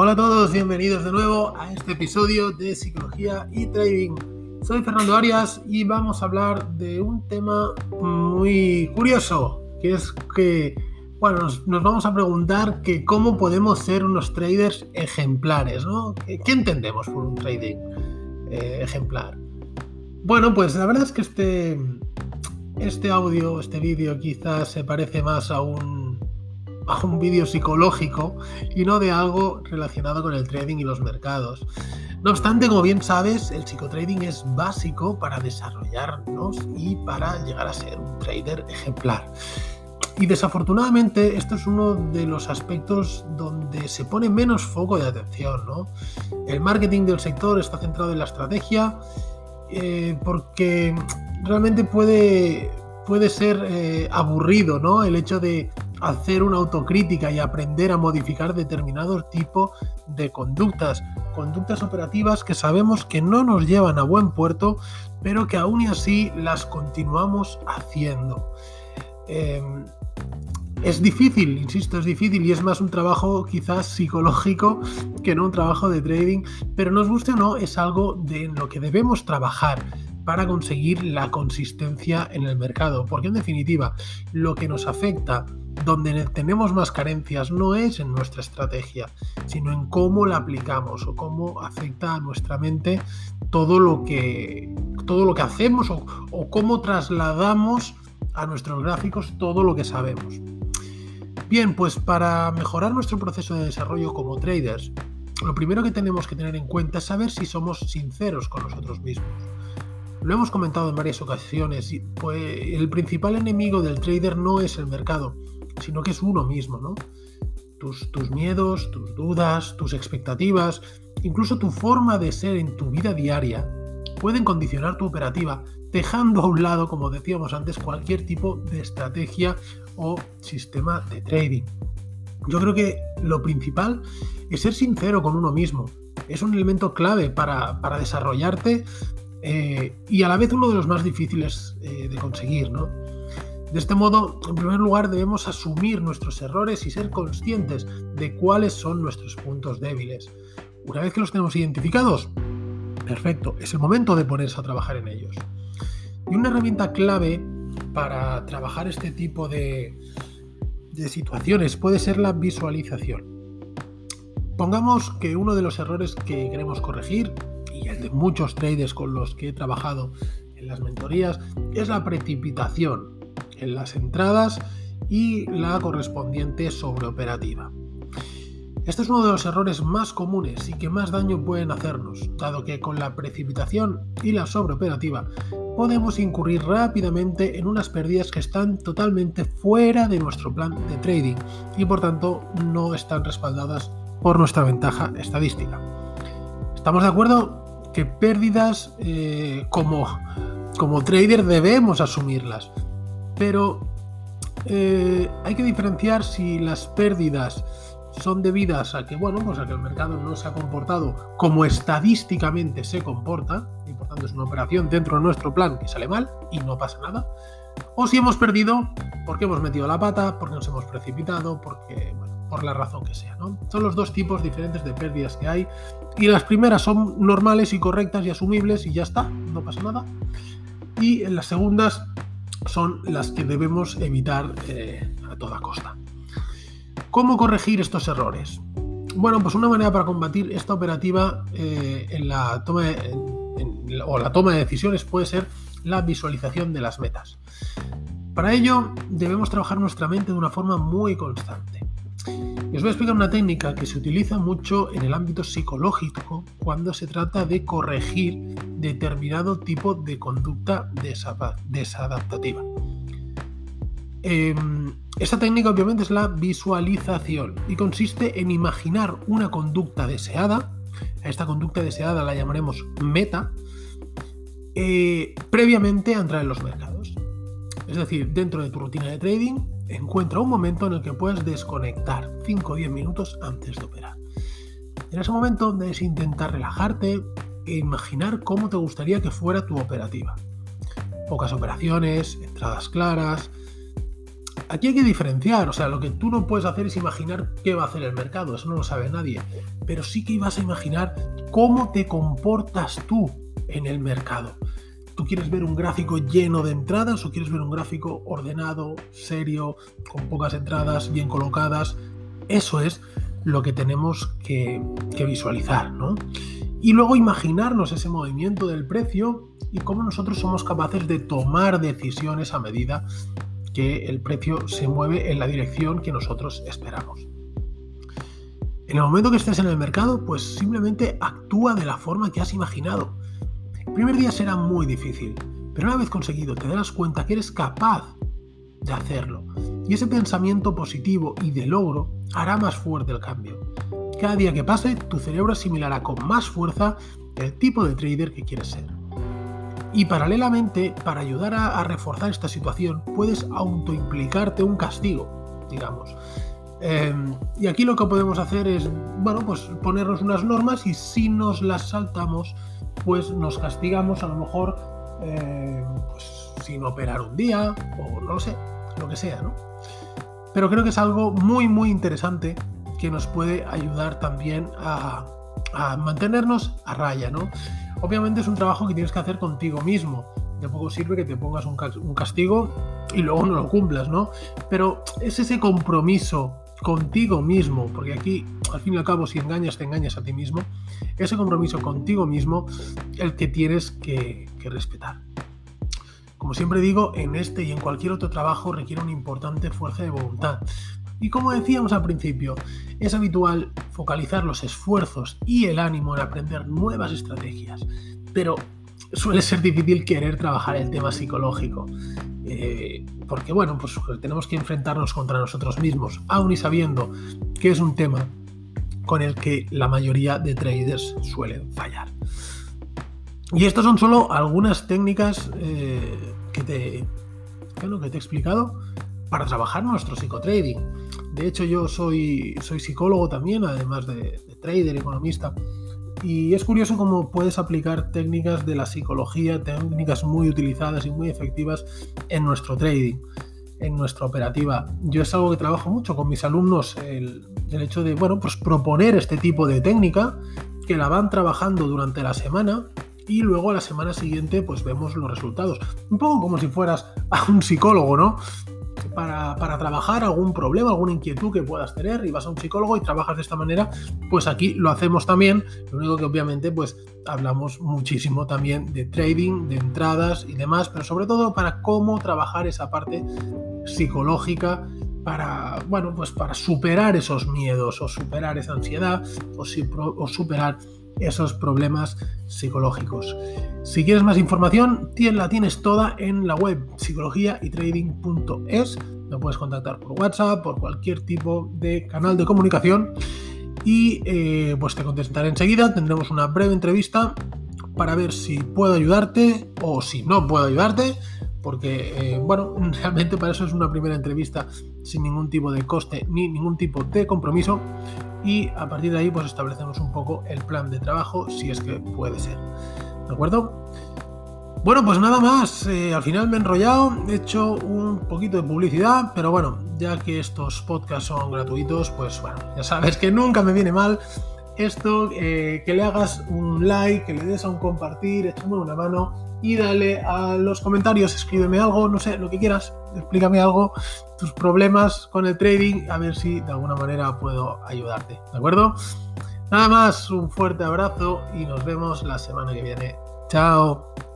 Hola a todos, bienvenidos de nuevo a este episodio de Psicología y Trading. Soy Fernando Arias y vamos a hablar de un tema muy curioso, que es que, bueno, nos, vamos a preguntar que cómo podemos ser unos traders ejemplares, ¿no? ¿Qué, entendemos por un trading eh, ejemplar? Bueno, pues la verdad es que este, este audio, este vídeo quizás se parece más a un, a un vídeo psicológico y no de algo relacionado con el trading y los mercados. No obstante, como bien sabes, el psicotrading es básico para desarrollarnos y para llegar a ser un trader ejemplar. Y desafortunadamente esto es uno de los aspectos donde se pone menos foco de atención. ¿no? El marketing del sector está centrado en la estrategia eh, porque realmente puede, puede ser eh, aburrido, ¿no? El hecho de hacer una autocrítica y aprender a modificar determinado tipo de conductas, conductas operativas que sabemos que no nos llevan a buen puerto, pero que aún y así las continuamos haciendo. Em, es difícil, insisto, es difícil y es más un trabajo quizás psicológico que no un trabajo de trading, pero nos guste o no, es algo de lo que debemos trabajar para conseguir la consistencia en el mercado. Porque en definitiva, lo que nos afecta, donde tenemos más carencias, no es en nuestra estrategia, sino en cómo la aplicamos o cómo afecta a nuestra mente todo lo que, todo lo que hacemos o, cómo trasladamos a nuestros gráficos todo lo que sabemos. Bien, pues para mejorar nuestro proceso de desarrollo como traders, lo primero que tenemos que tener en cuenta es saber si somos sinceros con nosotros mismos. Lo hemos comentado en varias ocasiones, pues el principal enemigo del trader no es el mercado, sino que es uno mismo, ¿no? Tus, tus miedos, tus dudas, tus expectativas, incluso tu forma de ser en tu vida diaria, pueden condicionar tu operativa, dejando a un lado, como decíamos antes, cualquier tipo de estrategia o sistema de trading. Yo creo que lo principal es ser sincero con uno mismo. Es un elemento clave para, desarrollarte eh, y a la vez uno de los más difíciles eh, de conseguir. ¿no? De este modo, en primer lugar, debemos asumir nuestros errores y ser conscientes de cuáles son nuestros puntos débiles. Una vez que los tenemos identificados, perfecto, es el momento de ponerse a trabajar en ellos. Y una herramienta clave para trabajar este tipo de, situaciones puede ser la visualización. Pongamos que uno de los errores que queremos corregir y el de muchos traders con los que he trabajado en las mentorías, es la precipitación en las entradas y la correspondiente sobreoperativa. Este es uno de los errores más comunes y que más daño pueden hacernos, dado que con la precipitación y la sobreoperativa podemos incurrir rápidamente en unas pérdidas que están totalmente fuera de nuestro plan de trading y por tanto no están respaldadas por nuestra ventaja estadística. ¿Estamos de acuerdo? que pérdidas eh, como, como trader debemos asumirlas. Pero eh, hay que diferenciar si las pérdidas son debidas a que, bueno, pues a que el mercado no se ha comportado como estadísticamente se comporta, y por tanto es una operación dentro de nuestro plan que sale mal y no pasa nada, o si hemos perdido porque hemos metido la pata, porque nos hemos precipitado, porque, bueno, por la razón que sea. Son los dos tipos diferentes de pérdidas que hay y las primeras son normales y correctas y asumibles y ya está, no pasa nada. Y las segundas son las que debemos evitar eh, a toda costa. ¿Cómo corregir estos errores? Bueno, pues una manera para combatir esta operativa eh, en la toma o la toma de decisiones puede ser la visualización de las metas. Para ello debemos trabajar nuestra mente de una forma muy constante. Y os voy a explicar una técnica que se utiliza mucho en el ámbito psicológico cuando se trata de corregir determinado tipo de conducta desadaptativa. Em, esta técnica obviamente es la visualización y consiste en imaginar una conducta deseada, esta conducta deseada la llamaremos meta, eh, previamente a entrar en los mercados. Es decir, dentro de tu rutina de trading, encuentra un momento en el que puedes desconectar 5 o 10 minutos antes de operar. En ese momento debes intentar relajarte e imaginar cómo te gustaría que fuera tu operativa. Pocas operaciones, entradas claras. aquí hay que diferenciar, o sea, lo que tú no puedes hacer es imaginar qué va a hacer el mercado, eso no lo sabe nadie, pero sí que ibas a imaginar cómo te comportas tú en el mercado. ¿Tú quieres ver un gráfico lleno de entradas o quieres ver un gráfico ordenado, serio, con pocas entradas, bien colocadas? Eso es lo que tenemos que, visualizar, ¿no? Y luego imaginarnos ese movimiento del precio y cómo nosotros somos capaces de tomar decisiones a medida que el precio se mueve en la dirección que nosotros esperamos. En el momento que estés en el mercado, pues simplemente actúa de la forma que has imaginado. El primer día será muy difícil, pero una vez conseguido te darás cuenta que eres capaz de hacerlo. Y ese pensamiento positivo y de logro hará más fuerte el cambio. Cada día que pase, tu cerebro asimilará con más fuerza el tipo de trader que quieres ser. Y paralelamente, para ayudar a, reforzar esta situación, puedes autoimplicarte un castigo, digamos. Em, y aquí lo que podemos hacer es, bueno, pues ponernos unas normas y si nos las saltamos, pues nos castigamos a lo mejor eh, pues, sin operar un día o no lo sé, lo que sea, ¿no? Pero creo que es algo muy, muy interesante que nos puede ayudar también a, mantenernos a raya, ¿no? Obviamente es un trabajo que tienes que hacer contigo mismo. De poco sirve que te pongas un castigo y luego no lo cumplas, ¿no? Pero es ese compromiso contigo mismo, porque aquí al fin y al cabo si engañas te engañas a ti mismo, ese compromiso contigo mismo el que tienes que, que respetar. Como siempre digo, en este y en cualquier otro trabajo requiere una importante fuerza de voluntad. Y como decíamos al principio, es habitual focalizar los esfuerzos y el ánimo en aprender nuevas estrategias, pero suele ser difícil querer trabajar el tema psicológico. Eh, porque bueno, pues tenemos que enfrentarnos contra nosotros mismos, aun y sabiendo que es un tema con el que la mayoría de traders suelen fallar. Y estas son solo algunas técnicas eh, que, te, que te he explicado para trabajar nuestro psicotrading. De hecho, yo soy, soy psicólogo también, además de, de trader, economista. Y es curioso cómo puedes aplicar técnicas de la psicología, técnicas muy utilizadas y muy efectivas en nuestro trading, en nuestra operativa. Yo es algo que trabajo mucho con mis alumnos, el, hecho de, bueno, pues proponer este tipo de técnica, que la van trabajando durante la semana y luego a la semana siguiente pues vemos los resultados. Un poco como si fueras a un psicólogo, ¿no? Para, trabajar algún problema, alguna inquietud que puedas tener y vas a un psicólogo y trabajas de esta manera, pues aquí lo hacemos también. Lo único que obviamente pues hablamos muchísimo también de trading, de entradas y demás, pero sobre todo para cómo trabajar esa parte psicológica para, bueno, pues para superar esos miedos o superar esa ansiedad o, o superar esos problemas psicológicos. Si quieres más información, la tienes toda en la web psicologiaytrading.es. Me puedes contactar por WhatsApp, por cualquier tipo de canal de comunicación y eh, pues te contestaré enseguida. Tendremos una breve entrevista para ver si puedo ayudarte o si no puedo ayudarte porque, eh, bueno, realmente para eso es una primera entrevista sin ningún tipo de coste ni ningún tipo de compromiso y a partir de ahí pues establecemos un poco el plan de trabajo si es que puede ser. ¿De acuerdo? Bueno, pues nada más, eh, al final me he enrollado, he hecho un poquito de publicidad, pero bueno, ya que estos podcasts son gratuitos, pues bueno, ya sabes que nunca me viene mal esto, eh, que le hagas un like, que le des a un compartir, échame una mano y dale a los comentarios, escríbeme algo, no sé, lo que quieras, explícame algo, tus problemas con el trading, a ver si de alguna manera puedo ayudarte, ¿de acuerdo? Nada más, un fuerte abrazo y nos vemos la semana que viene. Chao.